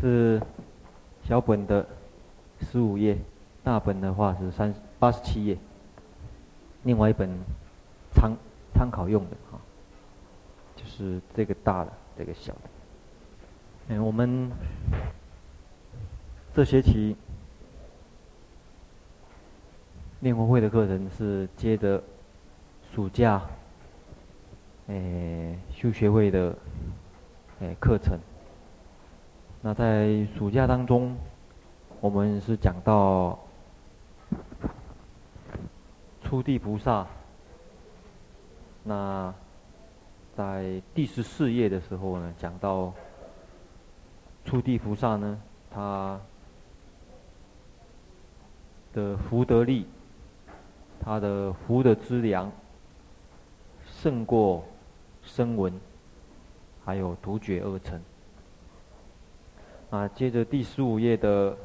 是小本的十五页，大本的话是三八十七页。另外一本参参考用的哈，就是这个大的，这个小的。嗯，我们这学期念佛会的课程是接着暑假诶修学会的诶课程。那在暑假当中，我们是讲到初地菩萨。那在第十四页的时候呢，讲到初地菩萨呢，他的福德力，他的福德资粮，胜过声闻，还有独觉二乘。啊，接着第十五页的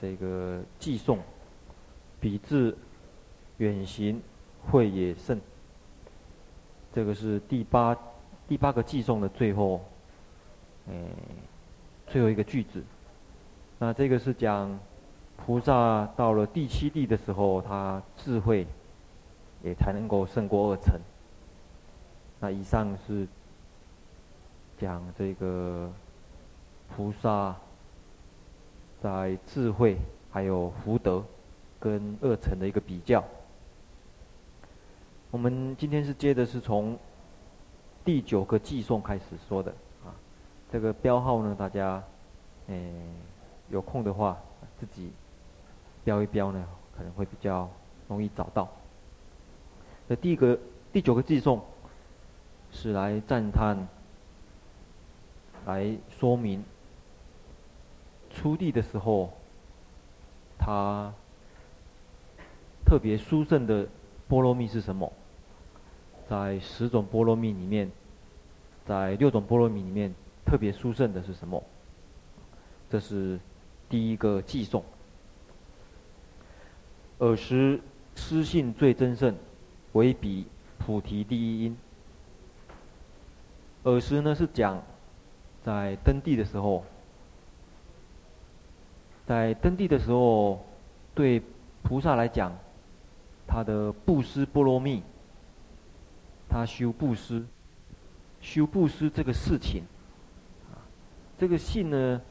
这个寄送，彼至远行慧也胜。这个是第八第八个寄送的最后，哎，最后一个句子。那这个是讲菩萨到了第七地的时候，他智慧也才能够胜过二乘。那以上是。讲这个菩萨在智慧还有福德跟二乘的一个比较。我们今天是接的是从第九个偈颂开始说的啊，这个标号呢，大家诶有空的话自己标一标呢，可能会比较容易找到。那第一个第九个偈颂是来赞叹。来说明出地的时候，他特别殊胜的波罗蜜是什么？在十种波罗蜜里面，在六种波罗蜜里面，特别殊胜的是什么？这是第一个寄送。尔时师性最真胜，为彼菩提第一因。尔时呢是讲。在登地的时候，在登地的时候，对菩萨来讲，他的布施波罗蜜，他修布施，修布施这个事情，这个信呢，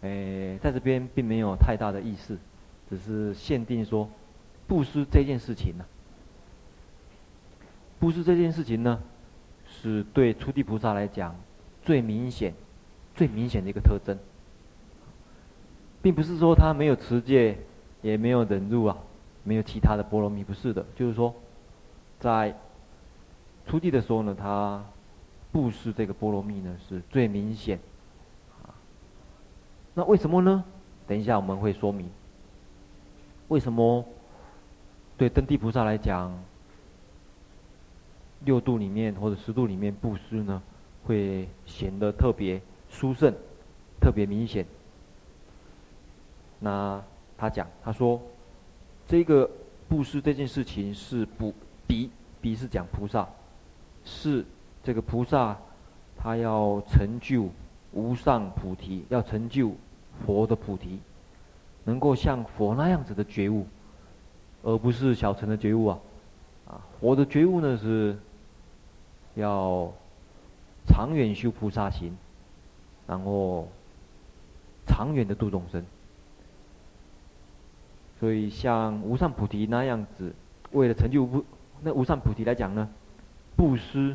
诶，在这边并没有太大的意思，只是限定说，布施这件事情呢，布施这件事情呢，是对初地菩萨来讲最明显。最明显的一个特征，并不是说他没有持戒，也没有忍辱啊，没有其他的波罗蜜，不是的，就是说，在初地的时候呢，他布施这个波罗蜜呢是最明显，那为什么呢？等一下我们会说明，为什么对登地菩萨来讲，六度里面或者十度里面布施呢，会显得特别。殊胜，特别明显。那他讲，他说，这个布施这件事情是不比比是讲菩萨，是这个菩萨他要成就无上菩提，要成就佛的菩提，能够像佛那样子的觉悟，而不是小乘的觉悟啊。啊，佛的觉悟呢是要长远修菩萨行。然后，长远的度众生，所以像无上菩提那样子，为了成就无那无上菩提来讲呢，布施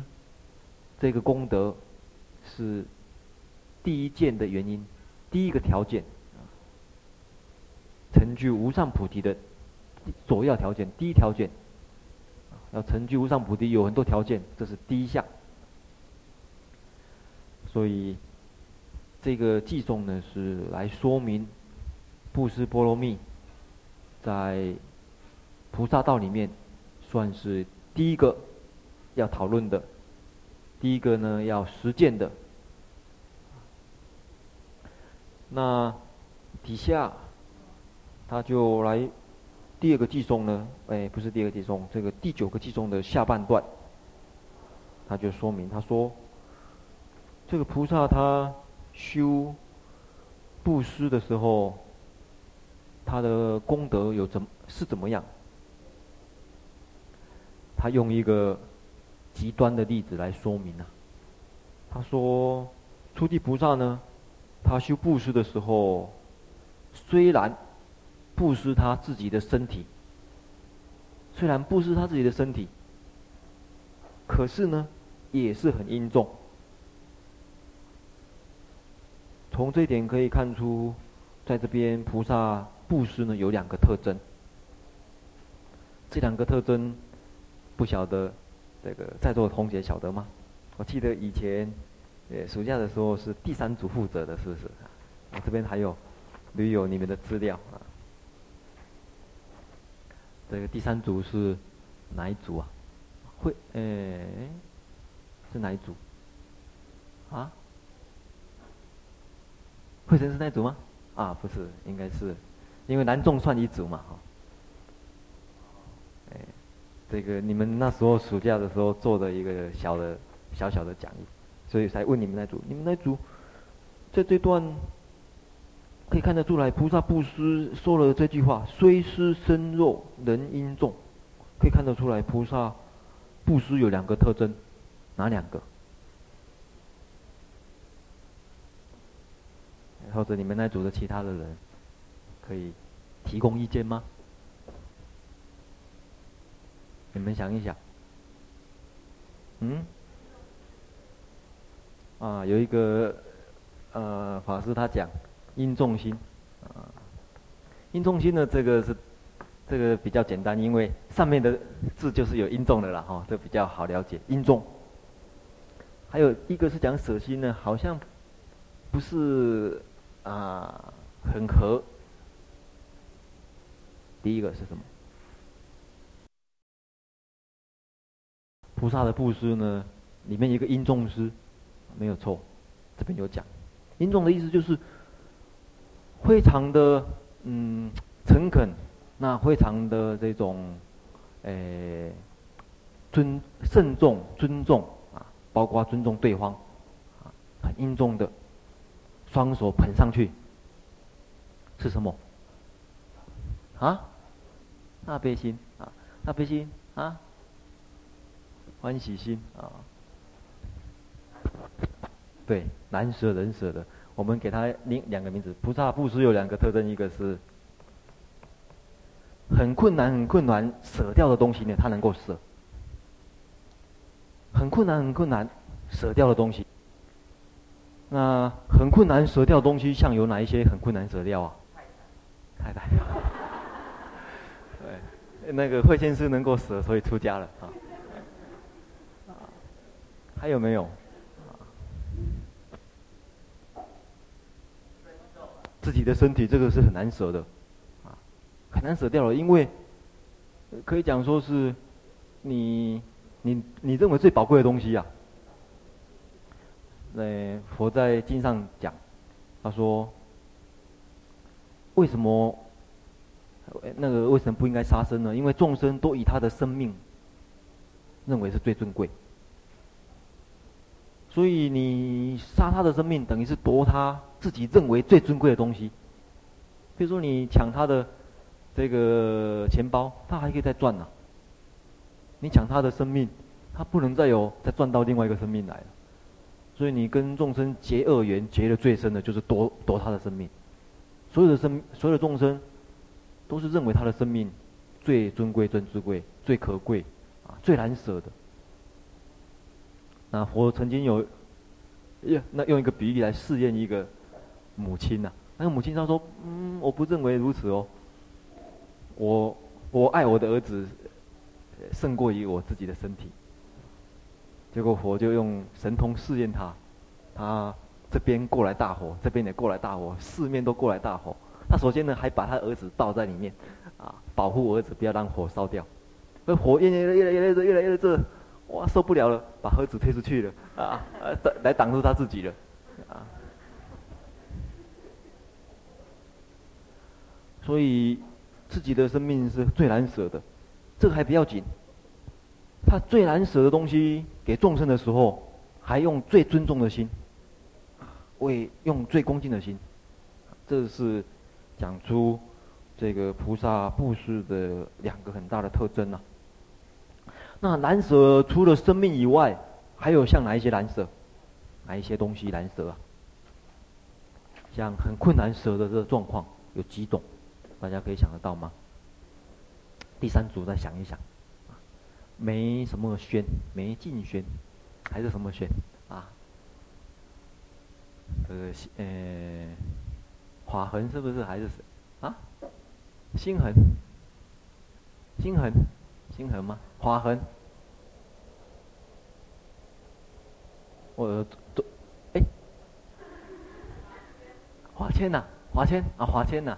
这个功德是第一件的原因，第一个条件，成就无上菩提的首要条件，第一条件，要成就无上菩提有很多条件，这是第一项，所以。这个偈颂呢，是来说明布施波罗蜜，在菩萨道里面算是第一个要讨论的，第一个呢要实践的。那底下他就来第二个偈颂呢，哎，不是第二个偈颂，这个第九个偈颂的下半段，他就说明他说，这个菩萨他。修布施的时候，他的功德有怎是怎么样？他用一个极端的例子来说明啊。他说，初地菩萨呢，他修布施的时候，虽然布施他自己的身体，虽然布施他自己的身体，可是呢，也是很殷重。从这一点可以看出，在这边菩萨布施呢有两个特征。这两个特征。不晓得，这个在座的同学晓得吗？我记得以前，呃，暑假的时候是第三组负责的，是不是？我这边还有，留有你们的资料啊。这个第三组是哪一组啊？会，呃，是哪一组？啊？慧生是那组吗？啊，不是，应该是，因为南众算一组嘛，哈。这个你们那时候暑假的时候做的一个小的、小小的讲义，所以才问你们那组。你们那组在这段可以看得出来，菩萨布施说了这句话：“虽施身肉，能殷重。”可以看得出来，菩萨布施有两个特征，哪两个？或者你们那组的其他的人可以提供意见吗？你们想一想，嗯，啊，有一个呃法师他讲殷重心，啊，殷重心呢，这个是这个比较简单，因为上面的字就是有殷重的了哈、这比较好了解。殷重，还有一个是讲舍心呢，好像不是啊很合。第一个是什么？菩萨的布施呢，里面一个殷重施，没有错，这边有讲。殷重的意思就是非常的嗯诚恳，那非常的这种诶、尊慎重尊重啊，包括尊重对方啊，很殷重的，双手捧上去，是什么？啊？大悲心啊，大悲心啊。欢喜心啊，对，难舍难舍的，我们给他另两个名字。菩萨布施有两个特征，一个是很困难、很困难舍掉的东西呢，他能够舍。很困难、很困难舍掉的东西，那很困难舍掉东西，像有哪一些很困难舍掉啊？太太，对，那个慧先师能够舍，所以出家了啊。还有没有？自己的身体，这个是很难舍的，啊，很难舍掉了，因为可以讲说是你你你认为最宝贵的东西呀。那佛在经上讲，他说，为什么那个为什么不应该杀生呢？因为众生都以他的生命认为是最尊贵。所以你杀他的生命，等于是夺他自己认为最尊贵的东西。比如说你抢他的这个钱包，他还可以再赚呢、你抢他的生命，他不能再有再赚到另外一个生命来了。所以你跟众生结恶缘，结的最深的就是夺夺他的生命。所有的生所有的众生，都是认为他的生命最尊贵、最尊贵、最可贵啊，最难舍的。那佛曾经有，那用一个比喻来试验一个母亲呐、那个母亲她说：“嗯，我不认为如此哦。我我爱我的儿子，胜过于我自己的身体。”结果佛就用神通试验他，他这边过来大火，这边也过来大火，四面都过来大火。他首先呢，还把他儿子抱在里面，啊，保护儿子不要让火烧掉。那火越越越来越热，越来越热。哇，受不了了，把盒子推出去了啊！来挡住他自己了啊！所以自己的生命是最难舍的，这个还不要紧。他最难舍的东西给众生的时候，还用最尊重的心。为用最恭敬的心，这是讲出这个菩萨布施的两个很大的特征啊。那难舍除了生命以外，还有像哪一些难舍？哪一些东西难舍啊？像很困难舍的这个状况有几种？大家可以想得到吗？第三组再想一想，没什么宣，没尽宣，还是什么宣啊？这个呃，划痕是不是还是啊？心痕，心痕，心痕吗？划痕？我都哎，华谦呐，华谦啊，华谦呐，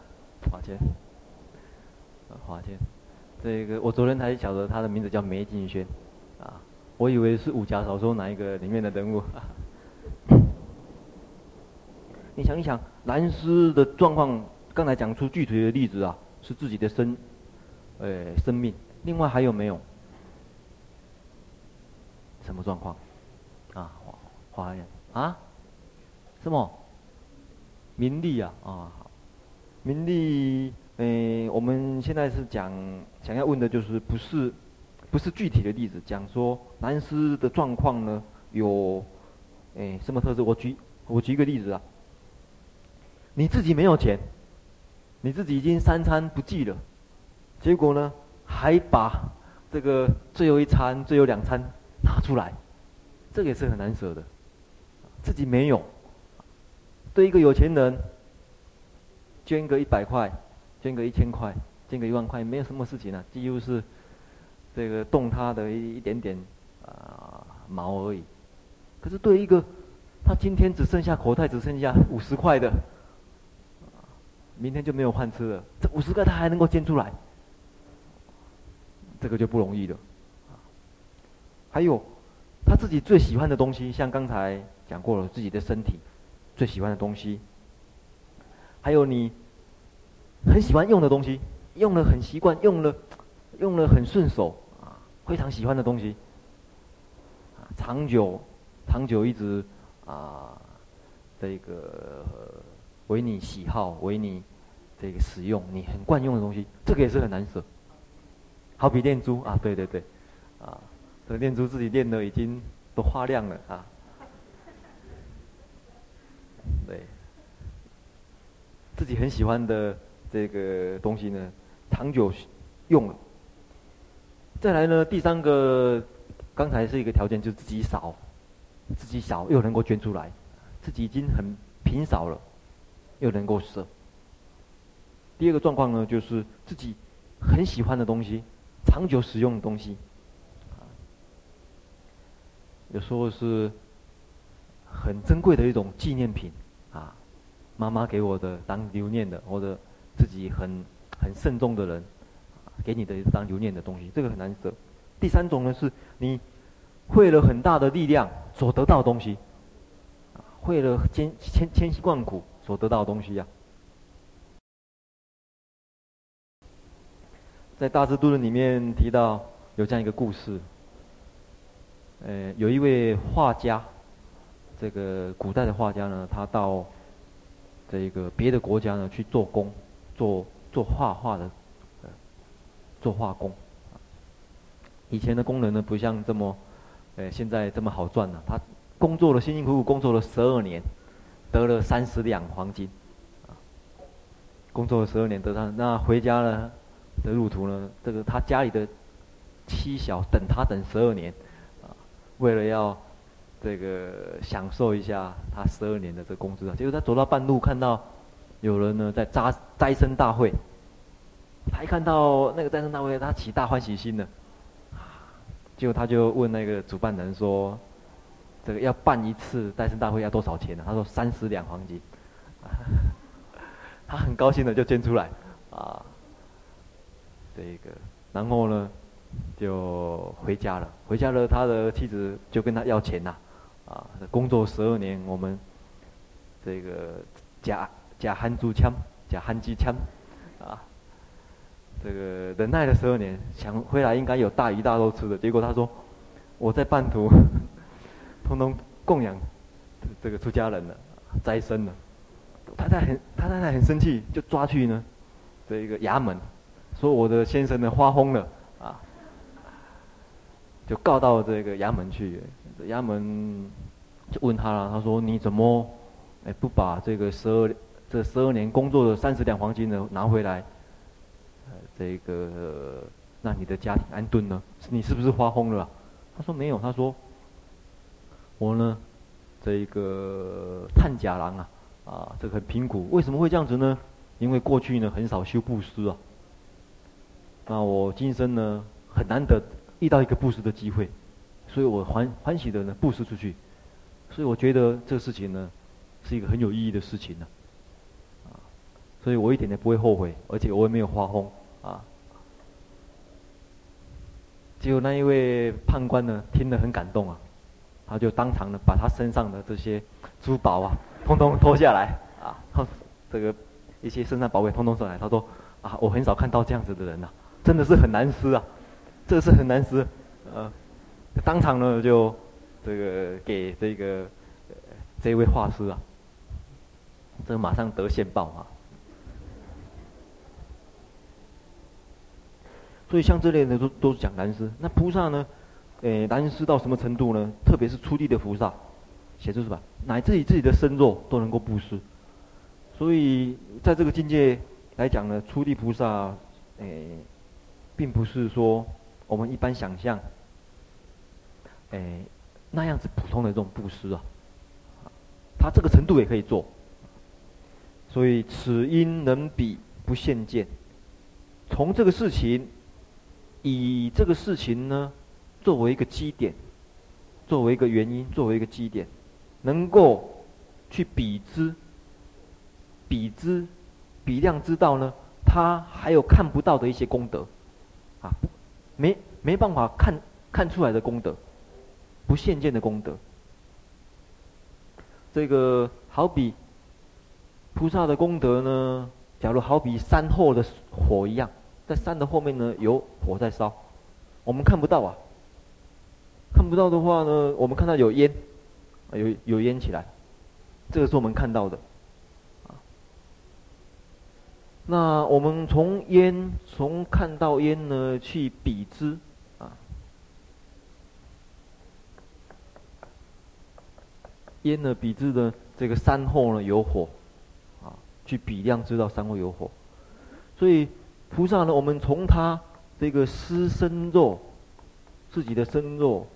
华谦，华谦。这个我昨天才晓得他的名字叫梅敬轩，啊，我以为是武侠小说哪一个里面的人物。你想一想，南师的状况，刚才讲出具体的例子啊，是自己的生，呃，生命。另外还有没有？什么状况？啊，华严啊？什么？名利啊？啊，名利。呃，我们现在是讲，想要问的就是不是，不是具体的例子，讲说南师的状况呢，有，诶，什么特质？我举，我举一个例子啊。你自己没有钱，你自己已经三餐不继了，结果呢，还把这个最后一餐、最后两餐拿出来，这个也是很难舍的。自己没有，对一个有钱人捐个一百块，捐个一千块，捐个一万块，没有什么事情啊，几乎是这个动他的一一点点啊、毛而已。可是对一个他今天只剩下口袋只剩下五十块的。明天就没有饭吃了，这五十块他还能够捐出来，这个就不容易了。还有他自己最喜欢的东西，像刚才讲过了，自己的身体最喜欢的东西，还有你很喜欢用的东西，用了很习惯，用了用了很顺手啊，非常喜欢的东西，啊长久长久一直啊，这个。为你喜好，为你这个使用，你很惯用的东西，这个也是很难舍。好比念珠啊，对对对，啊，这个念珠自己念的已经都发亮了啊。对，自己很喜欢的这个东西呢，长久用了。再来呢，第三个，刚才是一个条件，就是自己少，自己少又能够捐出来，自己已经很贫少了。又能够舍。第二个状况呢，就是自己很喜欢的东西，长久使用的东西，有时候是很珍贵的一种纪念品啊，妈妈给我的当留念的，或者自己很很慎重的人给你的当留念的东西，这个很难得。第三种呢，是你费了很大的力量所得到的东西，费了千千千辛万苦。所得到的东西呀、在《大智度论》里面提到有这样一个故事，呃，有一位画家，这个古代的画家呢，他到这个别的国家呢去做工，做做画画的，做画工。以前的工人呢，不像这么，呃，现在这么好赚了、他工作了，辛辛苦苦工作了十二年。得了三十两黄金，工作了十二年得上，那回家了的路途呢？这个他家里的妻小等他等十二年，啊，为了要这个享受一下他十二年的这工资啊，结果他走到半路看到有人呢在扎斋生大会，他一看到那个斋生大会，他起大欢喜心了，结果他就问那个主办人说。这个要办一次斋生大会要多少钱呢？他说三十两黄金，他很高兴的就捐出来，啊，这个，然后呢，就回家了。回家了，他的妻子就跟他要钱呐，啊，工作十二年，我们这个家假憨猪枪，假憨鸡枪，啊，这个忍耐了十二年，想回来应该有大鱼大肉吃的，结果他说，我在半途。通通供养这个出家人了，斋生了。太太很，他太太很生气，就抓去呢，这一个衙门，说我的先生呢发疯了啊，就告到这个衙门去。衙门就问他了，他说你怎么，哎不把这个十二这十二年工作的三十两黄金呢拿回来？这个那你的家庭安顿呢？你是不是发疯了？他说没有，他说我呢，这一个探假郎啊。啊，这个很贫苦，为什么会这样子呢？因为过去呢很少修布施啊。那我今生呢很难得遇到一个布施的机会，所以我欢欢喜的呢布施出去。所以我觉得这个事情呢是一个很有意义的事情呢。所以我一点都不会后悔，而且我也没有发疯啊。结果那一位判官呢听得很感动啊，他就当场呢把他身上的这些珠宝啊。通通 脱下来啊！这个一些身上宝贝通通上来。他说：“啊，我很少看到这样子的人呐、啊，真的是很难撕啊，这个是很难撕。”呃，当场呢就这个给这个、这位画师啊，这马上得现报啊。所以像这类的都都是讲难施。那菩萨呢？诶，难施到什么程度呢？特别是初地的菩萨。写出是吧？乃至于自己的身肉都能够布施，所以在这个境界来讲呢，初地菩萨，诶、并不是说我们一般想象，诶、那样子普通的这种布施啊，他这个程度也可以做。所以此因能彼不现见，从这个事情，以这个事情呢，作为一个基点，作为一个原因，作为一个基点。能够去比之、比之、比量之道呢？他还有看不到的一些功德，啊，没没办法看看出来的功德，不现见的功德。这个好比菩萨的功德呢，假如好比山后的火一样，在山的后面呢有火在烧，我们看不到啊。看不到的话呢，我们看到有烟。有有烟起来，这个是我们看到的，那我们从烟，从看到烟呢，去比之，啊。烟呢，比之呢，这个山后呢有火，啊，去比量知道山后有火。所以菩萨呢，我们从他这个私身肉，自己的身肉，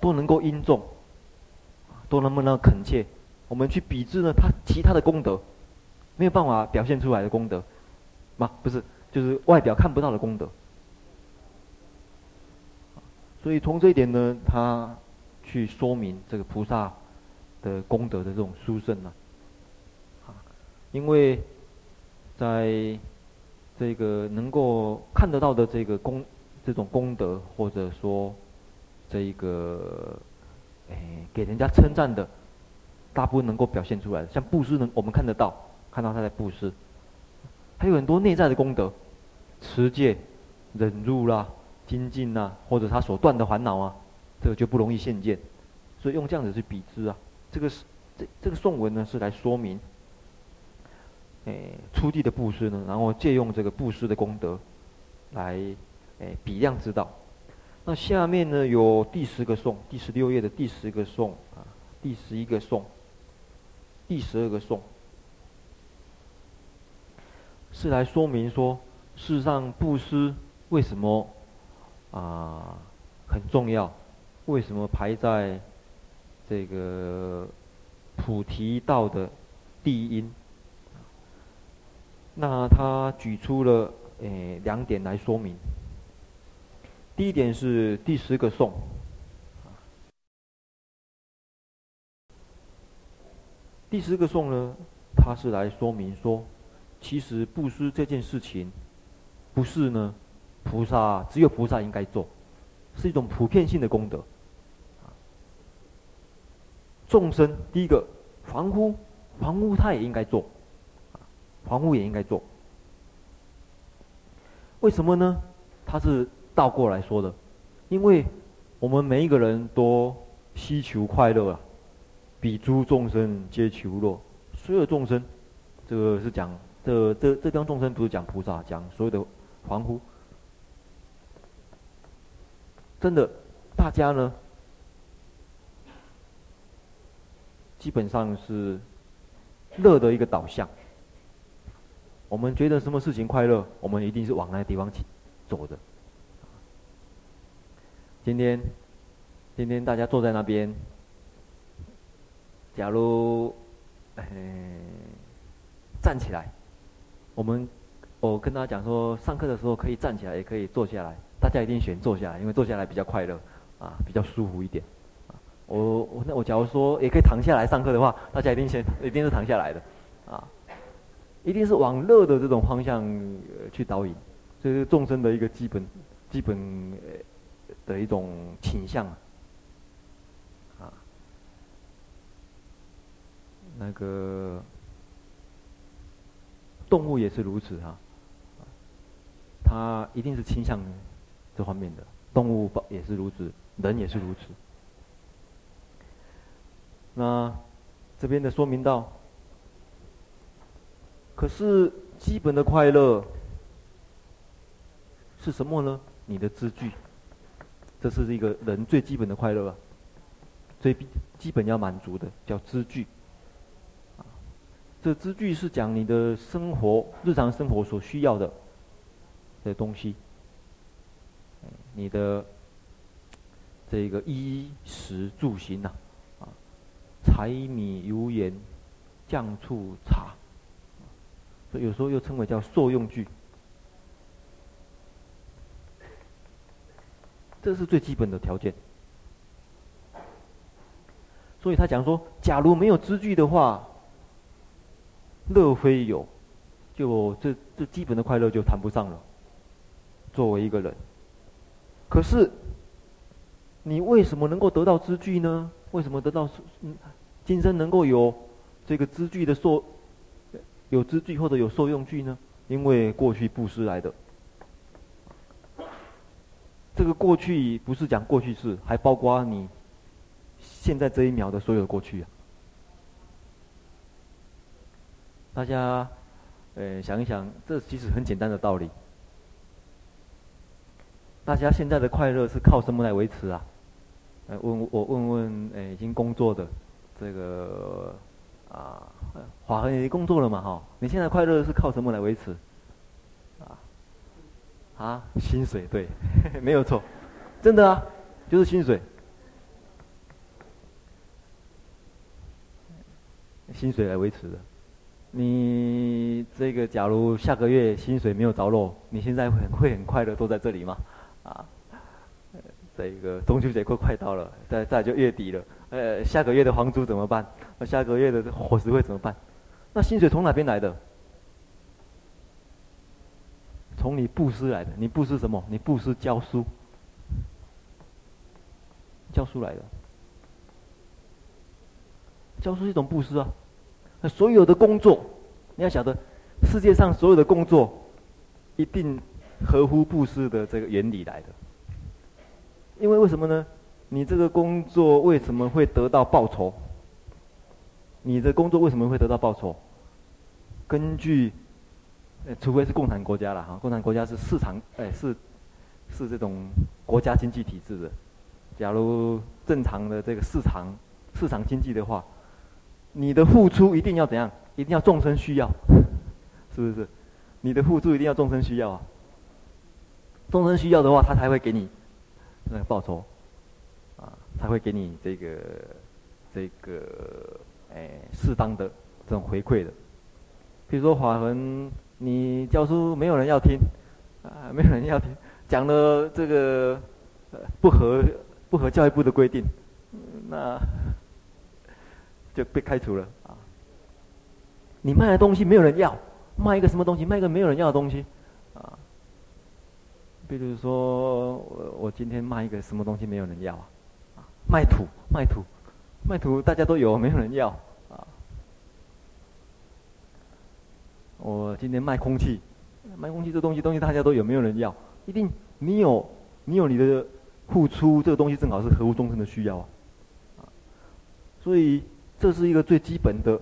都能够应众。都能不能恳切？我们去比之呢？他其他的功德，没有办法表现出来的功德，嘛？不是，就是外表看不到的功德。所以从这一点呢，他去说明这个菩萨的功德的这种殊胜呢。啊，因为在这个能够看得到的这个功，这种功德，或者说这一个。哎，给人家称赞的，大部分能够表现出来的，像布施呢，我们看得到，看到他在布施，还有很多内在的功德，持戒、忍辱啦、精进呐，或者他所断的烦恼啊，这个就不容易现见，所以用这样子去比之啊，这个是这这个颂文呢是来说明，哎，初地的布施呢，然后借用这个布施的功德，来哎比量之道。那下面呢有第十个颂，第十六页的第十个颂啊，第十一个颂，第十二个颂，是来说明说，世上布施为什么啊很重要？为什么排在这个菩提道的第一因？那他举出了诶两点来说明。第一点是第十个颂，第十个颂呢，他是来说明说，其实布施这件事情，不是呢，菩萨只有菩萨应该做，是一种普遍性的功德。众生第一个凡夫，凡夫他也应该做，凡夫也应该做。为什么呢？他是。倒过来说的，因为我们每一个人都希求快乐啊，比诸众生皆求乐，所有众生，这个是讲这这这地众生不是讲菩萨，讲所有的凡夫。真的，大家呢，基本上是乐的一个导向。我们觉得什么事情快乐，我们一定是往那个地方去走的。今天，今天大家坐在那边，假如，哎，站起来，我们，我跟大家讲说，上课的时候可以站起来，也可以坐下来。大家一定选坐下来，因为坐下来比较快乐，啊，比较舒服一点。我我那我假如说也可以躺下来上课的话，大家一定先一定是躺下来的，啊，一定是往乐的这种方向去导引，这是众生的一个基本基本的一种倾向。啊，那个动物也是如此哈，它一定是倾向。这方面的动物也是如此，人也是如此。那这边的说明到，可是基本的快乐是什么呢？你的资具，这是一个人最基本的快乐啊，最基本要满足的叫资具。这资具是讲你的生活、日常生活所需要的的东西。你的这个衣食住行呐，啊，柴米油盐酱醋茶，有时候又称为叫受用具，这是最基本的条件。所以他讲说，假如没有知具的话，乐非有，就这这基本的快乐就谈不上了。作为一个人。可是，你为什么能够得到知具呢？为什么得到，今生能够有这个知具的受，有资具或者有受用具呢？因为过去布施来的。这个过去不是讲过去式，还包括你现在这一秒的所有过去啊。大家，呃，想一想，这其实很简单的道理。大家现在的快乐是靠什么来维持啊？呃问我问问，呃，已经工作的这个啊，华恒已经工作了嘛？哈，你现在快乐是靠什么来维持？啊啊，薪水对，没有错，真的啊，就是薪水，薪水来维持的。你这个假如下个月薪水没有着落，你现在会会很快乐坐在这里吗？啊，这个中秋节快快到了，再再就月底了。呃，下个月的房租怎么办？那下个月的伙食费怎么办？那薪水从哪边来的？从你布施来的。你布施什么？你布施教书，教书来的。教书是一种布施啊。那所有的工作，你要晓得，世界上所有的工作，一定。合乎布施的这个原理来的，因为为什么呢？你这个工作为什么会得到报酬？你的工作为什么会得到报酬？根据，呃除非是共产国家了哈，共产国家是市场，哎，是是这种国家经济体制的。假如正常的这个市场市场经济的话，你的付出一定要怎样？一定要众生需要，是不是？你的付出一定要众生需要啊。众生需要的话，他才会给你那个报酬，他，会给你这个这个哎适当的这种回馈的。比如说华文，你教书没有人要听，啊，没有人要听，讲了这个不合不合教育部的规定，那就被开除了啊。你卖的东西没有人要，卖一个什么东西？卖一个没有人要的东西。啊比如说，我我今天卖一个什么东西没有人要啊？卖土，卖土，卖土，大家都有，没有人要啊。我今天卖空气，卖空气这东西，东西大家都有，没有人要。一定你有，你有你的付出，这个东西正好是合乎众生的需要啊。所以这是一个最基本的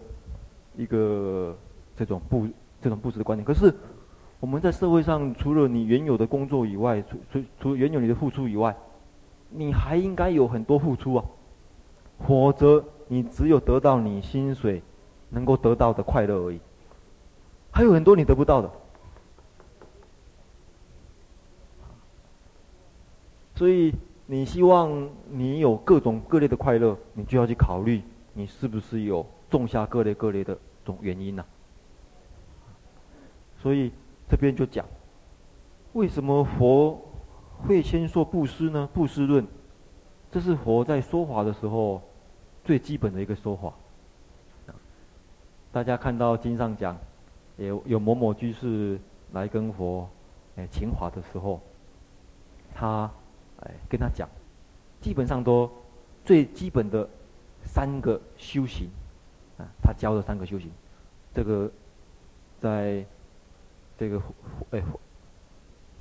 一个这种布这种布置的观念。可是我们在社会上，除了你原有的工作以外，除除除原有你的付出以外，你还应该有很多付出啊，否则你只有得到你薪水能够得到的快乐而已，还有很多你得不到的。所以，你希望你有各种各类的快乐，你就要去考虑你是不是有种下各类各类的种原因呢、所以这边就讲，为什么佛会先说布施呢？布施论，这是佛在说法的时候最基本的一个说法。大家看到经上讲，有有某某居士来跟佛哎请法的时候，他。哎，跟他讲，基本上都最基本的三个修行，啊，他教的三个修行，这个在这个哎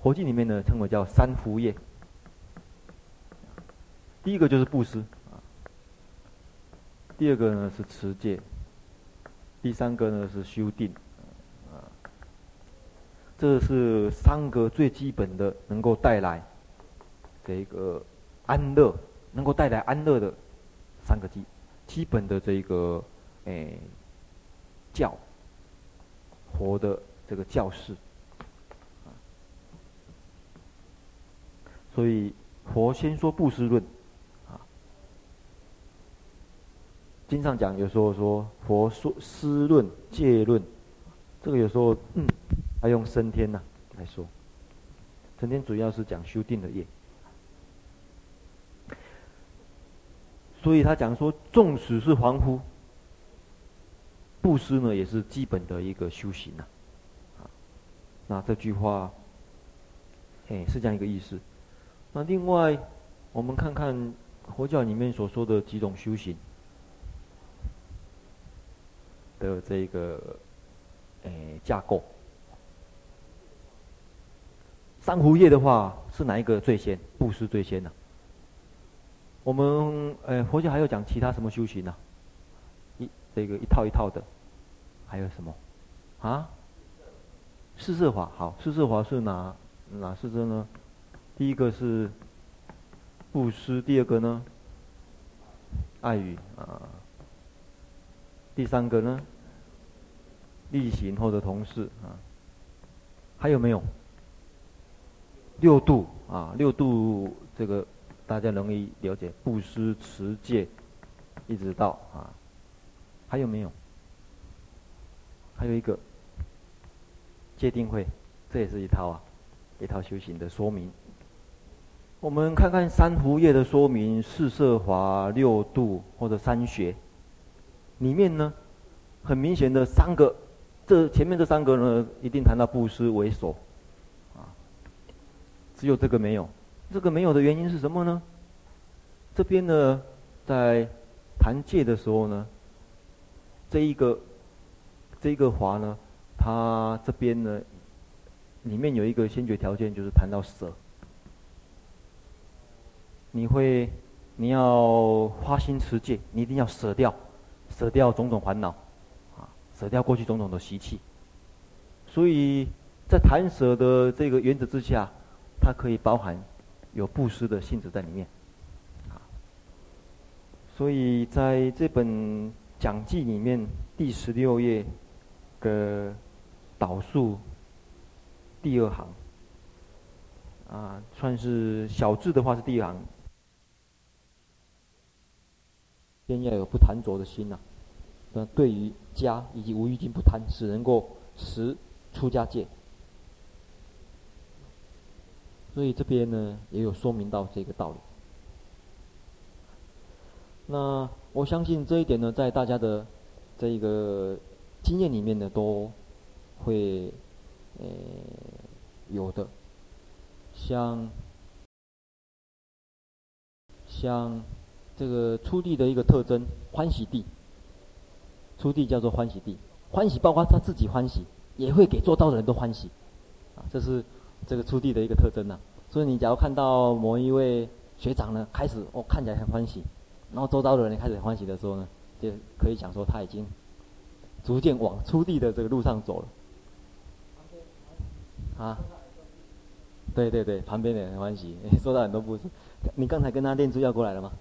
佛经里面呢称为叫三福业。第一个就是布施啊，第二个呢是持戒，第三个呢是修定，啊，这是三个最基本的能够带来。这个安乐能够带来安乐的三个基基本的这个诶教活的这个教示，所以佛先说布施论啊，经上讲有时候说佛说施论戒论，这个有时候嗯还用升天呐、来说，升天主要是讲修定的业。所以他讲说，纵使是凡夫，布施呢也是基本的一个修行呐。啊，那这句话，哎，是这样一个意思。那另外，我们看看佛教里面所说的几种修行的这个，哎，架构。三福业的话，是哪一个最先？布施最先呢？我们呃，佛教还有讲其他什么修行呢、一这个一套一套的，还有什么？啊？四摄法好，四摄法是哪哪四摄呢？第一个是布施，第二个呢？爱语啊。第三个呢？力行或者同事啊。还有没有？六度啊，六度这个。大家容易了解布施、持戒，一直到啊，还有没有？还有一个戒定慧，这也是一套啊，一套修行的说明。我们看看三福业的说明，四色华、六度或者三学里面呢，很明显的三个，这前面这三个呢，一定谈到布施为首啊，只有这个没有。这个没有的原因是什么呢？这边呢，在谈戒的时候呢，这一个这一个华呢，它这边呢，里面有一个先决条件，就是谈到舍。你会，你要花心持戒，你一定要舍掉，舍掉种种烦恼，啊，舍掉过去种种的习气。所以在谈舍的这个原则之下，它可以包含。有布施的性质在里面，啊，所以在这本讲记里面第十六页的导数第二行，啊，算是小字的话是第一行，先要有不贪着的心呐，那对于家以及无欲境不贪，使能够持出家戒。所以这边呢，也有说明到这个道理。那我相信这一点呢，在大家的这一个经验里面呢，都会呃有的。像像这个初地的一个特征，欢喜地。初地叫做欢喜地，欢喜包括他自己欢喜，也会给做到的人都欢喜，啊，这是。这个初地的一个特征呐、啊，所以你假如看到某一位学长呢，开始哦看起来很欢喜，然后周遭的人也开始很欢喜的时候呢，就可以讲说他已经逐渐往初地的这个路上走了。啊，对对对，旁边的人很欢喜，收到很多布施。你刚才跟他念珠要过来了吗？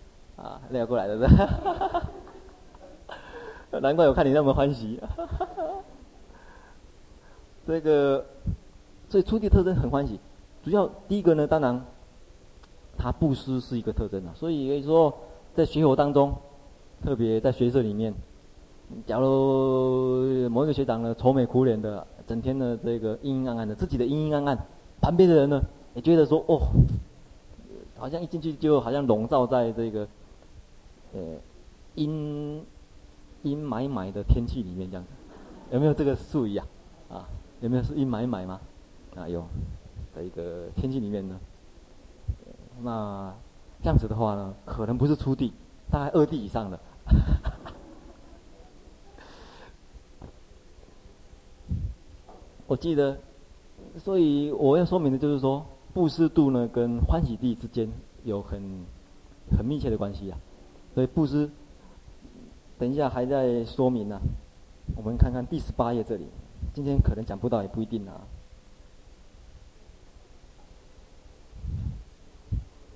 啊，要过来的是吧？难怪我看你那么欢喜。这个，所以初地特征很欢喜。主要第一个呢，当然，他布施是一个特征啊。所以可以说，在学佛当中，特别在学社里面，假如某一个学长呢愁眉苦脸的，整天呢这个阴阴暗暗的，自己的阴阴暗暗，旁边的人呢也觉得说哦，好像一进去就好像笼罩在这个，呃，阴阴霾霾的天气里面这样子，有没有这个术语啊？啊，有没有是阴霾霾吗？啊，有。的一个天气里面呢，那这样子的话呢，可能不是初地，大概二地以上的。我记得，所以我要说明的就是说，布施度呢跟欢喜地之间有很很密切的关系啊。所以布施，等一下还在说明呢、我们看看第十八页这里，今天可能讲不到，也不一定啊。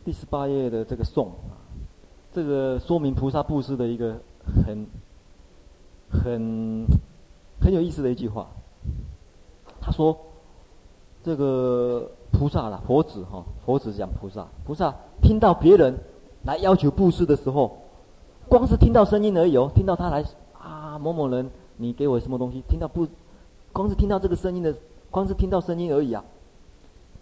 第十八页的这个颂啊，这个说明菩萨布施的一个很很很有意思的一句话。他说：“这个菩萨啦，佛子哈，佛子讲菩萨，菩萨听到别人来要求布施的时候，光是听到声音而已哦，听到他来啊，某某人，你给我什么东西？听到不，光是听到这个声音的，光是听到声音而已啊。”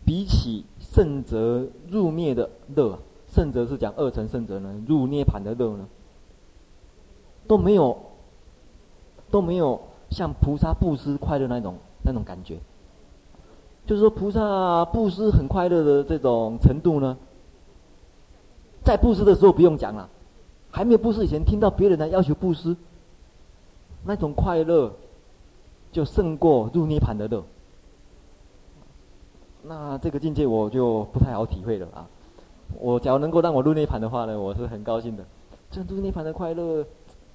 比起圣则入灭的乐，圣则是讲二乘圣则呢，入涅槃的乐呢，都没有都没有像菩萨布施快乐那种那种感觉。就是说，菩萨布施很快乐的这种程度呢，在布施的时候不用讲了，还没有布施以前，听到别人来要求布施，那种快乐就胜过入涅槃的乐。那这个境界我就不太好体会了啊！我假如能够让我入涅槃的话呢，我是很高兴的。这入涅槃的快乐，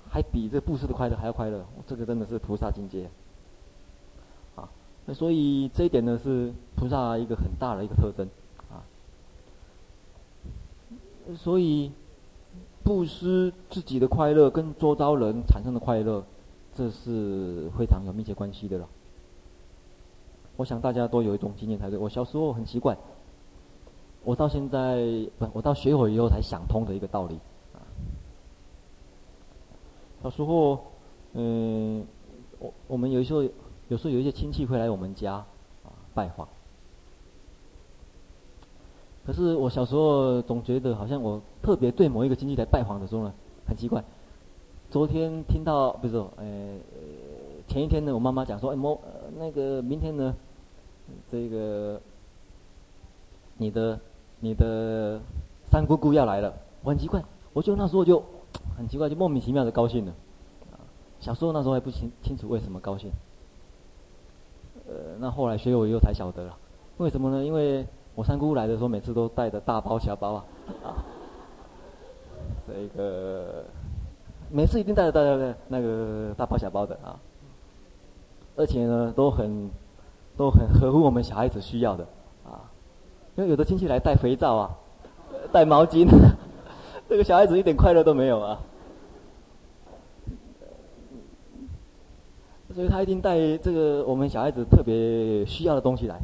还比这布施的快乐还要快乐。这个真的是菩萨境界啊！那所以这一点呢，是菩萨一个很大的一个特征啊。所以布施自己的快乐跟周遭人产生的快乐，这是非常有密切关系的了。我想大家都有一种经验才对。我小时候很奇怪，我到现在不，我到学会以后才想通的一个道理。小时候，嗯，我我们有时候有时候有一些亲戚会来我们家啊拜访。可是我小时候总觉得好像我特别对某一个亲戚来拜访的时候呢，很奇怪。昨天听到不是说，呃，前一天呢，我妈妈讲说，哎，某那个明天呢。这个，你的你的三姑姑要来了，我很奇怪，我就那时候就很奇怪，就莫名其妙的高兴了。小时候那时候还不清清楚为什么高兴。呃，那后来学我以后才晓得了，为什么呢？因为我三姑姑来的时候，每次都带着大包小包啊，啊，这个每次一定带着大家的那个大包小包的啊，而且呢都很。都很合乎我们小孩子需要的，啊，因为有的亲戚来带肥皂啊，带毛巾，这个小孩子一点快乐都没有啊，所以他一定带这个我们小孩子特别需要的东西来，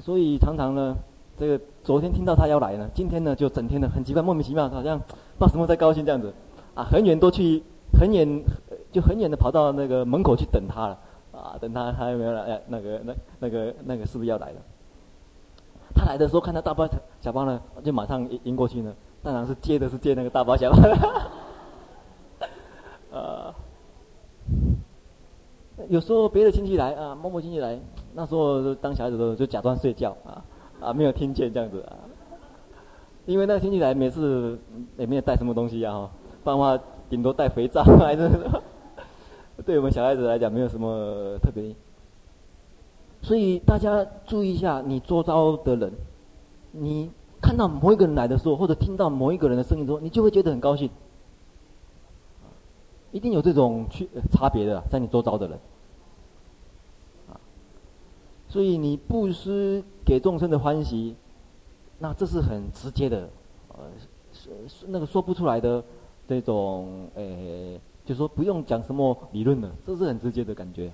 所以常常呢，这个昨天听到他要来呢，今天呢就整天的很奇怪，莫名其妙，好像不知道什么在高兴这样子，啊，很远都去，很远就很远的跑到那个门口去等他了。啊，等他 还有没有来？哎，那个、那、那个、那个是不是要来了？他来的时候看到大包小包呢，就马上迎过去呢。当然是接的是接那个大包小包。呃，有时候别的亲戚来啊，某某亲戚来，那时候当小孩子的时候就假装睡觉啊啊，没有听见这样子啊。因为那个亲戚来，每次也没有带什么东西啊，不然的话顶多带肥皂还是。对我们小孩子来讲，没有什么特别。所以大家注意一下，你周遭的人，你看到某一个人来的时候，或者听到某一个人的声音的时候，你就会觉得很高兴。一定有这种区差别的，在你周遭的人。所以你布施给众生的欢喜，那这是很直接的，呃，那个说不出来的这种，诶、欸，就说不用讲什么理论的，这是很直接的感觉。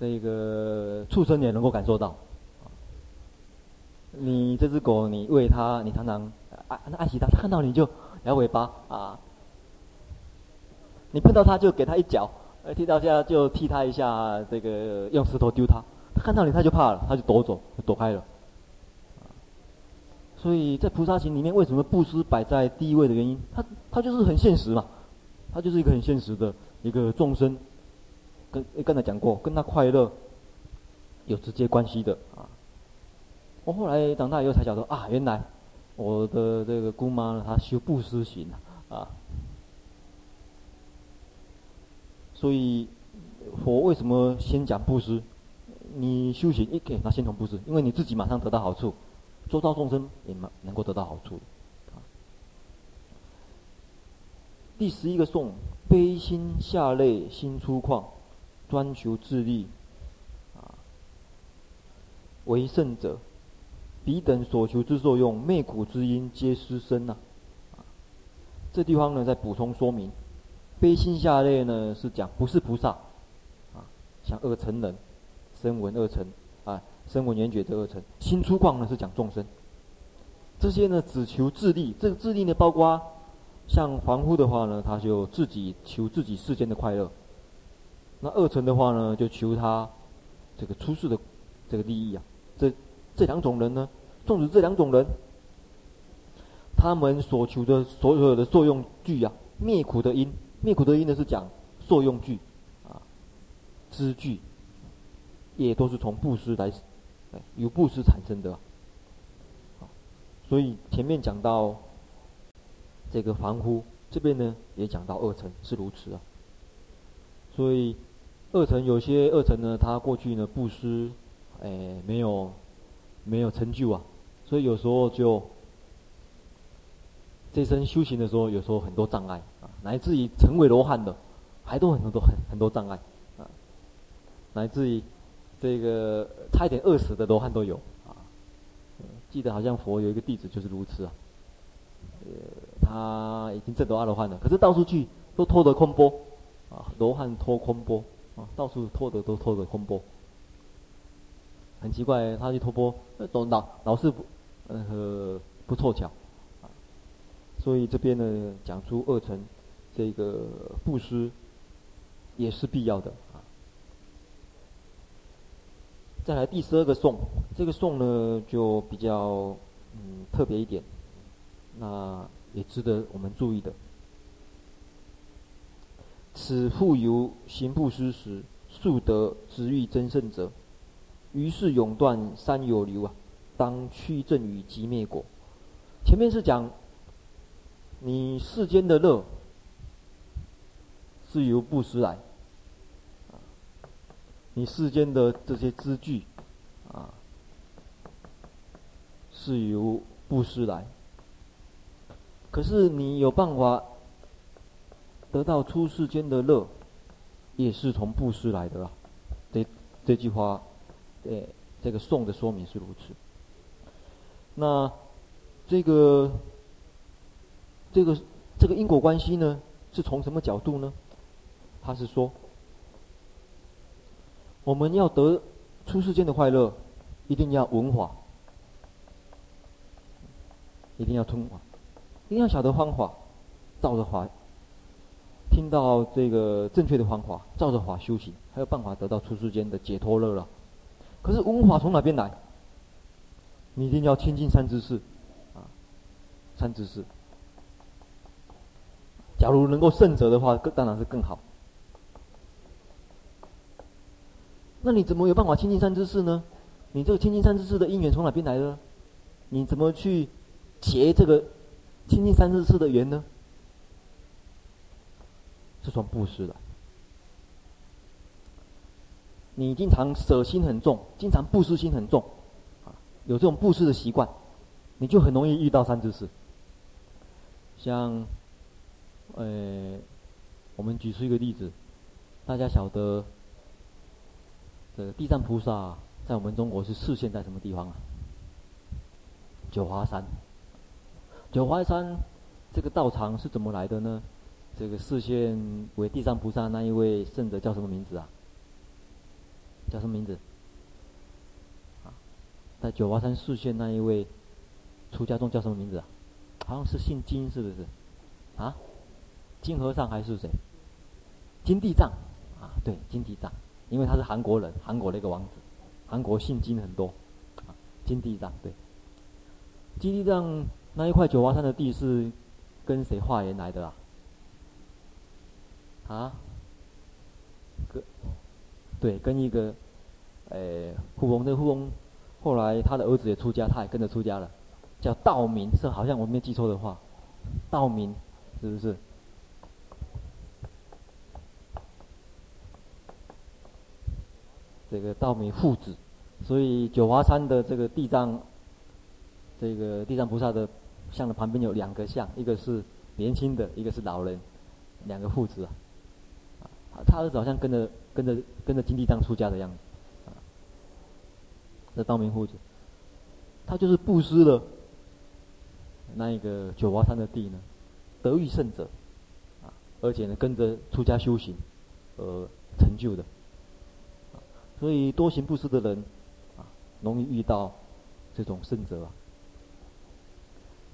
这个畜生也能够感受到。你这只狗，你喂它，你常常爱爱惜它，它看到你就摇尾巴啊。你碰到它就给它一脚，呃，踢到下就踢他一下，这个用石头丢他，他看到你他就怕了，他就躲走，就躲开了。所以在菩萨行里面，为什么布施摆在第一位的原因，它它就是很现实嘛，它就是一个很现实的一个众生，跟刚才讲过，跟他快乐有直接关系的啊。我后来长大以后才晓得啊，原来我的这个姑妈呢，她修布施行啊，所以佛为什么先讲布施？你修行一给，那先从布施，因为你自己马上得到好处，周遭众生也能能够得到好处。第十一个颂，悲心下泪心粗犷，专求自利，啊，为胜者。彼等所求之作用，灭苦之因皆失身呐。这地方呢，再补充说明，悲心下类呢是讲不是菩萨，啊，像二乘人，声闻二乘啊，声闻缘觉这二乘。心粗犷呢是讲众生，这些呢只求自利，这个自利呢包括像凡夫的话呢，他就自己求自己世间的快乐；那二乘的话呢，就求他这个出世的这个利益啊。这这两种人呢。纵使这两种人，他们所求的所有的作用具啊，灭苦的因，灭苦得因呢是讲受用具啊，资具，也都是从布施来，由布施产生的。所以前面讲到这个凡夫，这边呢也讲到二乘是如此啊。所以二乘有些二乘呢，他过去呢布施，哎，没有没有成就啊。所以有时候就这身修行的时候，有时候很多障碍，乃至于成为罗汉的，还都很多很很多障碍啊，乃至于这个差一点饿死的罗汉都有啊。记得好像佛有一个弟子就是如此啊，呃，他已经证得阿罗汉了，可是到处去都拖得空钵啊，罗汉拖空钵啊，到处拖得都拖得空钵，很奇怪，他去拖钵，都老老是不。呃，不凑巧，啊，所以这边呢，讲出二乘这个布施也是必要的啊。再来第十二个颂，这个颂呢就比较嗯特别一点，那也值得我们注意的。此复由行布施时，速得值遇争胜者，于是永断三有流啊。当趋正于寂灭果。前面是讲你世间的乐是由布施来，你世间的这些资具啊是由布施来。可是你有办法得到出世间的乐，也是从布施来的啊。这这句话，呃，这个颂的说明是如此。那这个这个这个因果关系呢，是从什么角度呢？他是说，我们要得出世间的快乐，一定要文法，一定要通法，一定要晓得方法，照着法，听到这个正确的方法，照着法修行，还有办法得到出世间的解脱乐了。可是文法从哪边来？你一定要亲近三知识，啊，三知识。假如能够胜者的话，更当然是更好。那你怎么有办法亲近善知识呢？你这个亲近善知识的因缘从哪边来的？你怎么去结这个亲近善知识的缘呢？是从布施的。你经常舍心很重，经常布施心很重。有这种布施的习惯，你就很容易遇到三知识。像呃，我们举出一个例子，大家晓得，这个地藏菩萨在我们中国是示现在什么地方啊？九华山。九华山这个道场是怎么来的呢？这个示现为地藏菩萨那一位圣者叫什么名字啊？叫什么名字？在九华山示现那一位出家众叫什么名字啊？好像是姓金，是不是？啊，金和尚还是谁？金地藏啊，对，金地藏，因为他是韩国人，韩国的一个王子，韩国姓金很多，啊，金地藏对。金地藏那一块九华山的地是跟谁化缘来的啊？啊，跟，对，跟一个，诶，富翁。这个富翁后来他的儿子也出家，他也跟着出家了，叫道明，是好像我没记错的话，道明，是不是？这个道明父子，所以九华山的这个地藏，这个地藏菩萨的像的旁边有两个像，一个是年轻的，一个是老人，两个父子啊。他儿子好像跟着跟着跟着金地藏出家的样子，啊，这道明父子，他就是布施了那一个九华山的地呢，得遇圣者，啊，而且呢跟着出家修行，而成就的，所以多行布施的人，啊，容易遇到这种圣者啊，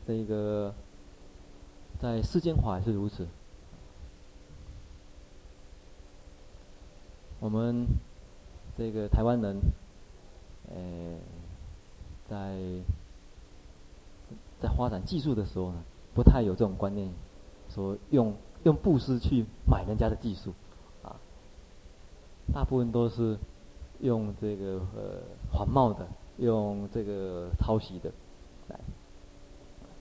这个在世间法也是如此。我们这个台湾人，呃，在在发展技术的时候呢，不太有这种观念，说用用布施去买人家的技术，啊，大部分都是用这个呃仿冒的，用这个抄袭的，来，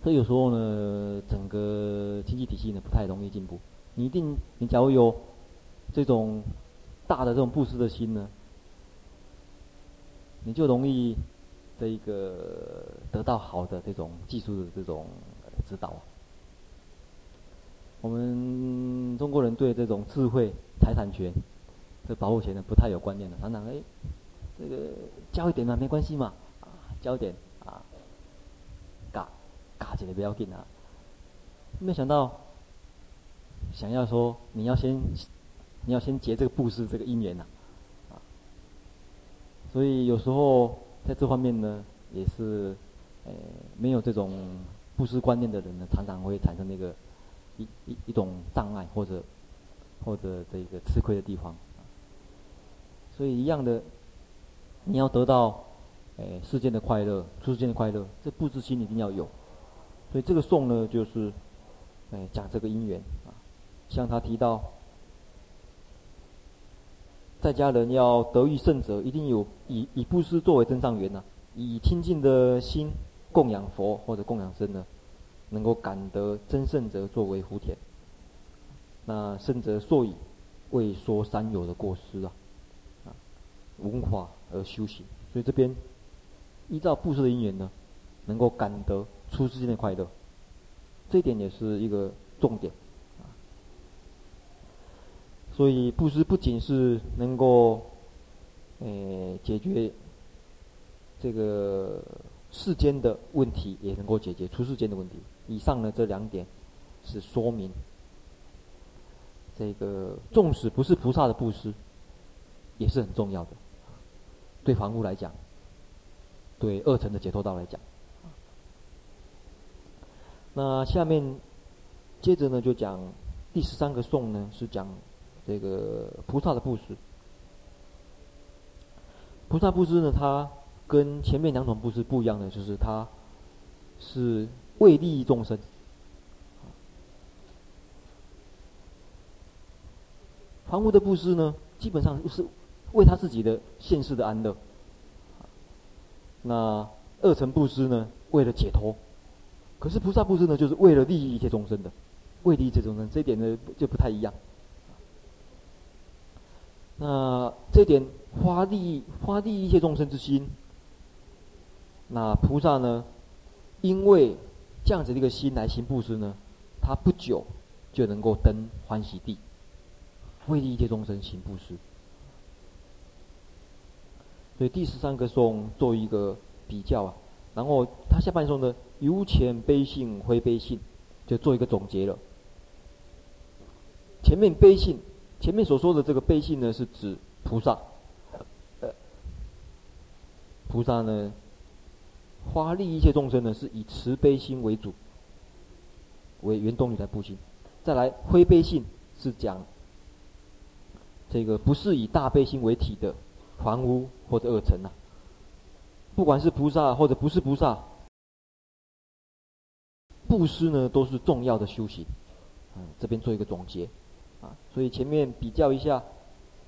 所以有时候呢，整个经济体系呢不太容易进步。你一定，你假如有这种。大的这种布施的心呢，你就容易这一个得到好的这种技术的这种指导。我们中国人对这种智慧财产权这保护权呢不太有观念的，常常哎，这个交一点嘛没关系嘛，啊交一点啊，嘎嘎起来不要紧啊，没想到想要说你要先。你要先结这个布施这个因缘呐，啊，所以有时候在这方面呢，也是，呃，没有这种布施观念的人呢，常常会产生那个一一一种障碍或者或者这个吃亏的地方。所以一样的，你要得到，呃，世间的快乐，出世间的快乐，这布施心一定要有。所以这个颂呢，就是，哎，讲这个因缘啊，像他提到。在家人要得遇圣者，一定有以以布施作为增上缘呐、以清净的心供养佛或者供养僧呢，能够感得真圣者作为福田。那圣者所以为说三有的过失，啊，文化而修行，所以这边依照布施的因缘呢，能够感得出世间的快乐，这一点也是一个重点。所以布施不仅是能够，诶解决这个世间的问题，也能够解决出世间的问题。以上呢这两点是说明，这个纵使不是菩萨的布施，也是很重要的。对房屋来讲，对二层的解脱道来讲，那下面接着呢就讲第十三个颂呢是讲。这个菩萨的布施，菩萨布施呢，它跟前面两种布施不一样的，就是它是为利益众生。房屋的布施呢，基本上是为他自己的现世的安乐。那二乘布施呢，为了解脱。可是菩萨布施呢，就是为了利益一切众生的，为利益一切众生，这一点呢就不太一样。那这点发利益、发利益一切众生之心，那菩萨呢，因为这样子的一个心来行布施呢，他不久就能够登欢喜地，为利益一切众生行布施。所以第十三个颂做一个比较啊，然后他下半颂呢由浅悲信灰悲信，就做一个总结了。前面悲信，前面所说的这个悲信呢，是指菩萨。呃菩萨呢，发利一切众生呢，是以慈悲心为主，为原动力来布心。再来，灰悲信是讲这个不是以大悲心为体的凡夫或者恶尘呐。不管是菩萨或者不是菩萨，布施呢都是重要的修行。嗯，这边做一个总结啊，所以前面比较一下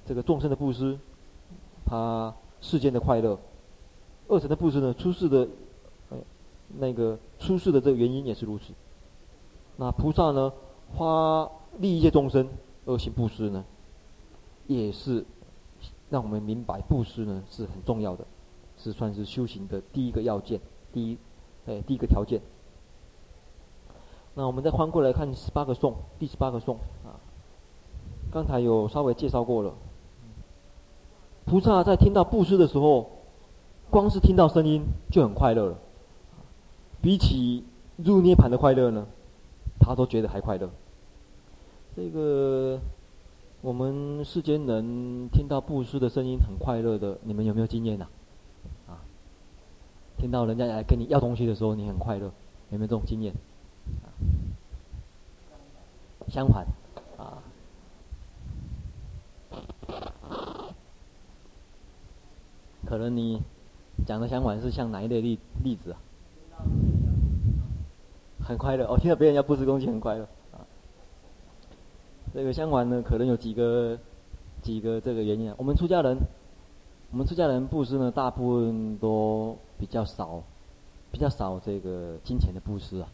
这个众生的布施，他世间的快乐。恶尘的布施呢，出世的，那个出世的这个原因也是如此。那菩萨呢，花利益一切众生而行布施呢，也是让我们明白布施呢是很重要的，是算是修行的第一个要件，第一，哎，第一个条件。那我们再翻过来看十八个颂，第十八个颂啊，刚才有稍微介绍过了。菩萨在听到布施的时候。光是听到声音就很快乐了，比起入涅槃的快乐呢，他都觉得还快乐。这个我们世间人听到布施的声音很快乐的，你们有没有经验呐？啊，听到人家来跟你要东西的时候，你很快乐，有没有这种经验？相反，啊，可能你。讲的相反是像哪一类例例子啊？很快乐哦，听到别人要布施东西很快乐。这个相反呢，可能有几个几个这个原因啊。我们出家人，我们出家人布施呢，大部分都比较少，比较少这个金钱的布施啊。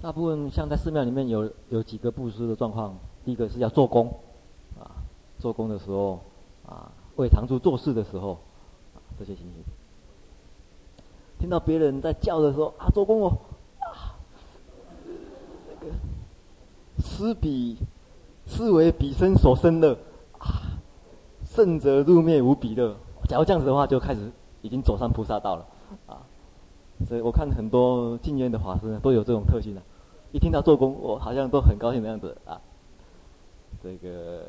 大部分像在寺庙里面有有几个布施的状况，第一个是要做工啊，做工的时候啊，为堂主做事的时候。这些情形，听到别人在叫的时候啊，做工哦，啊，那个施比施为彼生所生乐啊，胜则入灭无比乐。假如这样子的话，就开始已经走上菩萨道了啊。所以我看很多净烟的法师呢，都有这种特性的，一听到做工，我好像都很高兴的样子啊。这个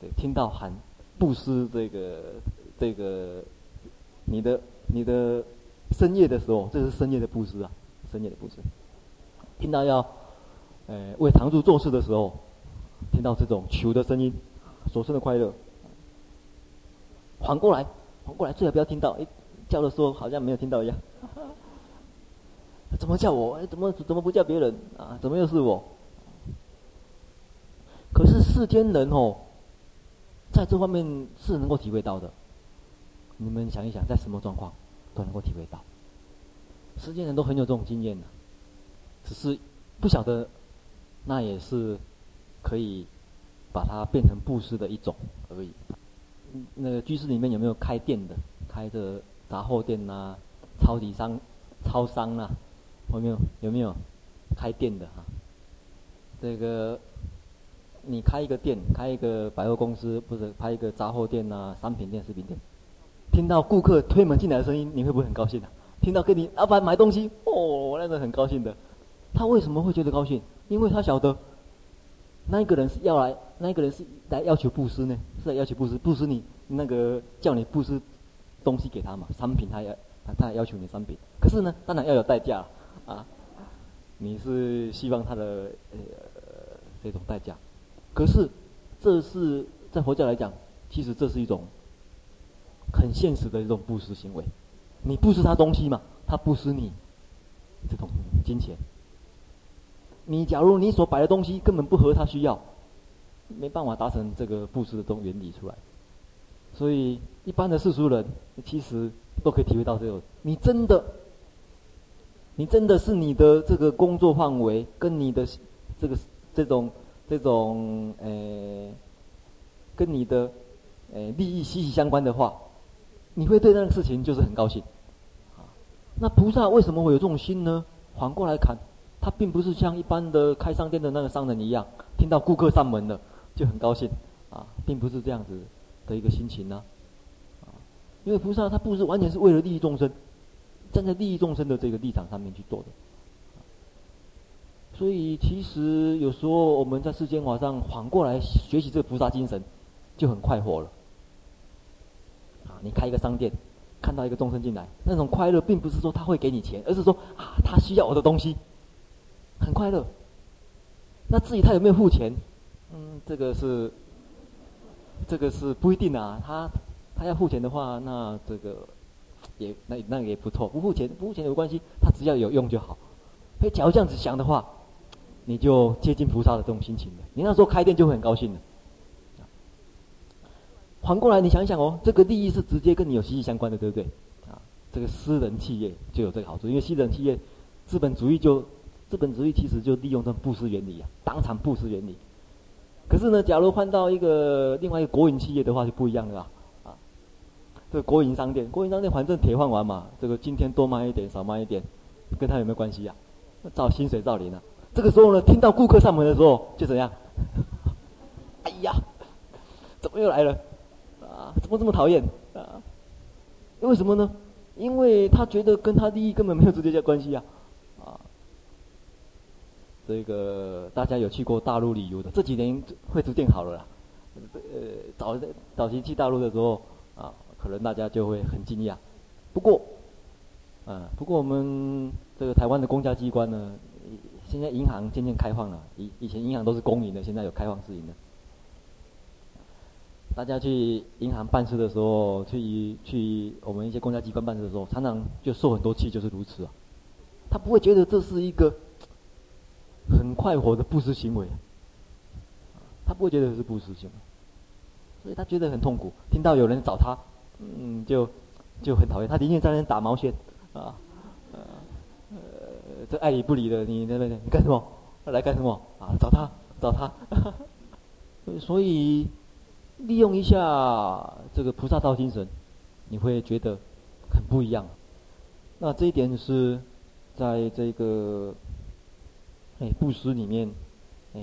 对，听到喊布施这个。这个，你的你的深夜的时候，这是深夜的布施啊，深夜的布施。听到要，呃，为堂主做事的时候，听到这种求的声音，所生的快乐。缓过来，缓过来，最好不要听到，哎，叫的时候好像没有听到一样。怎么叫我？哎，怎么怎么不叫别人啊？怎么又是我？可是世间人哦，在这方面是能够体会到的。你们想一想，在什么状况都能够体会到，世间人都很有这种经验的，只是不晓得，那也是可以把它变成布施的一种而已。那个居士里面有没有开店的？开着杂货店呐、超级商、超商呐、啊？有没有？有没有开店的哈？这个你开一个店，开一个百货公司，不是开一个杂货店呐、商品店、食品店。听到顾客推门进来的声音，你会不会很高兴啊？听到跟你老板买东西，哦，我那是很高兴的。他为什么会觉得高兴？因为他晓得，那一个人是要来，那一个人是来要求布施呢，是来要求布施，布施你那个叫你布施东西给他嘛，商品他要他他要求你商品，可是呢，当然要有代价啊。你是希望他的呃这种代价，可是这是在佛教来讲，其实这是一种。很现实的一种布施行为，你布施他东西嘛，他布施你这种金钱。你假如你所摆的东西根本不合他需要，没办法达成这个布施的这种原理出来。所以一般的世俗人其实都可以体会到这种，你真的，你真的是你的这个工作范围跟你的这个这种这种呃，跟你的呃利益息息相关的话。你会对那个事情就是很高兴，那菩萨为什么会有这种心呢？反过来看，他并不是像一般的开商店的那个商人一样，听到顾客上门了就很高兴啊，并不是这样子的一个心情呢。啊，因为菩萨他不是完全是为了利益众生，站在利益众生的这个立场上面去做的。所以其实有时候我们在世间法上反过来学习这个菩萨精神，就很快活了。啊，你开一个商店。看到一个众生进来，那种快乐并不是说他会给你钱，而是说啊，他需要我的东西，很快乐。那至于他有没有付钱，嗯，这个是，这个是不一定啊。他他要付钱的话，那这个也那那也不错。不付钱不付钱有关系，他只要有用就好。所以假如这样子想的话，你就接近菩萨的这种心情了。你那时候开店就会很高兴了。反过来，你想想哦，这个利益是直接跟你有息息相关的，对不对？啊，这个私人企业就有这个好处，因为私人企业，资本主义就资本主义其实就利用这布施原理啊，当场布施原理。可是呢，假如换到一个另外一个国营企业的话，就不一样了啊。啊，这个国营商店，国营商店反正铁饭碗嘛，这个今天多卖一点，少卖一点，跟他有没有关系呀？照薪水照领啊。这个时候呢，听到顾客上门的时候，就怎样？哎呀，怎么又来了？啊怎么这么讨厌啊？因为什么呢？因为他觉得跟他利益根本没有直接的关系啊！啊，这个大家有去过大陆旅游的，这几年会逐渐好了啦。呃，早早期去大陆的时候啊，可能大家就会很惊讶。不过，啊，不过我们这个台湾的公家机关呢，现在银行渐渐开放了。以以前银行都是公营的，现在有开放私营的。大家去银行办事的时候，去去我们一些公家机关办事的时候，常常就受很多气，就是如此啊。他不会觉得这是一个很快活的布施行为，他不会觉得是布施行为，所以他觉得很痛苦。听到有人找他，嗯，就就很讨厌。他宁愿在那打毛线啊，呃，这爱理不理的，你那边你干什么？来干什么？啊，找他找他，所以。利用一下这个菩萨道精神，你会觉得很不一样。那这一点是在这个哎布施里面哎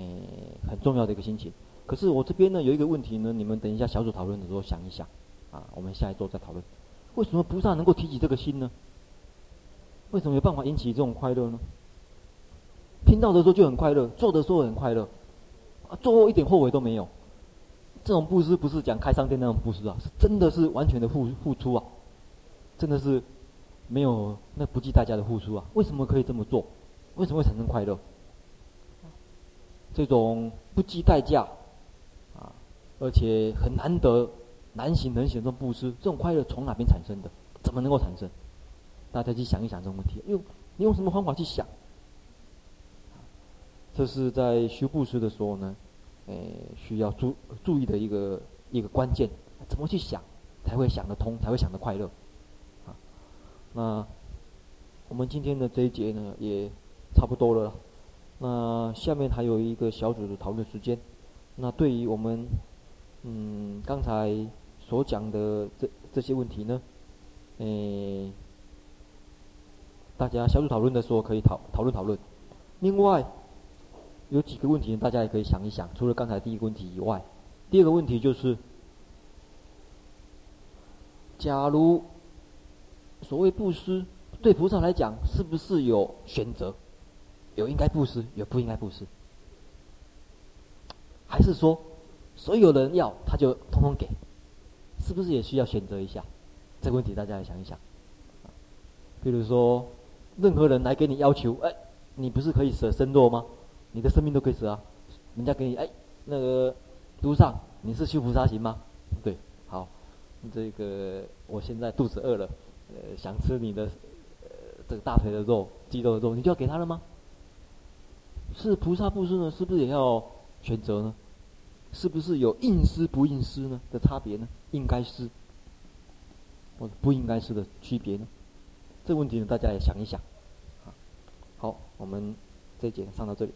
很重要的一个心情。可是我这边呢有一个问题呢，你们等一下小组讨论的时候想一想啊，我们下一周再讨论。为什么菩萨能够提起这个心呢？为什么有办法引起这种快乐呢？听到的时候就很快乐，做的时候很快乐，啊，做后一点后悔都没有。这种布施不是讲开商店那种布施啊，是真的是完全的付付出啊，真的是没有那不计代价的付出啊。为什么可以这么做？为什么会产生快乐？这种不计代价啊，而且很难得、难行难行的布施，这种快乐从哪边产生的？怎么能够产生？大家去想一想这种问题。用你用什么方法去想？这是在修布施的时候呢？诶，需要注注意的一个一个关键，怎么去想才会想得通，才会想得快乐，啊，那我们今天的这一节呢也差不多了，那下面还有一个小组的讨论时间，那对于我们嗯刚才所讲的这这些问题呢，诶，大家小组讨论的时候可以讨讨论讨论，另外。有几个问题，大家也可以想一想。除了刚才第一个问题以外，第二个问题就是：假如所谓布施对菩萨来讲，是不是有选择？有应该布施，有不应该布施？还是说所有人要他就通通给？是不是也需要选择一下？这个问题大家也想一想。比如说，任何人来给你要求，哎，你不是可以舍身肉吗？你的生命都可以舍啊，人家给你哎，那个督上你是修菩萨行吗？对，好，这个我现在肚子饿了，呃，想吃你的呃这个大腿的肉、肌肉的肉，你就要给他了吗？是菩萨布施呢，是不是也要选择呢？是不是有应施不应施呢的差别呢？应该施或不应该施的区别呢？这个问题呢，大家也想一想。好，我们这节上到这里。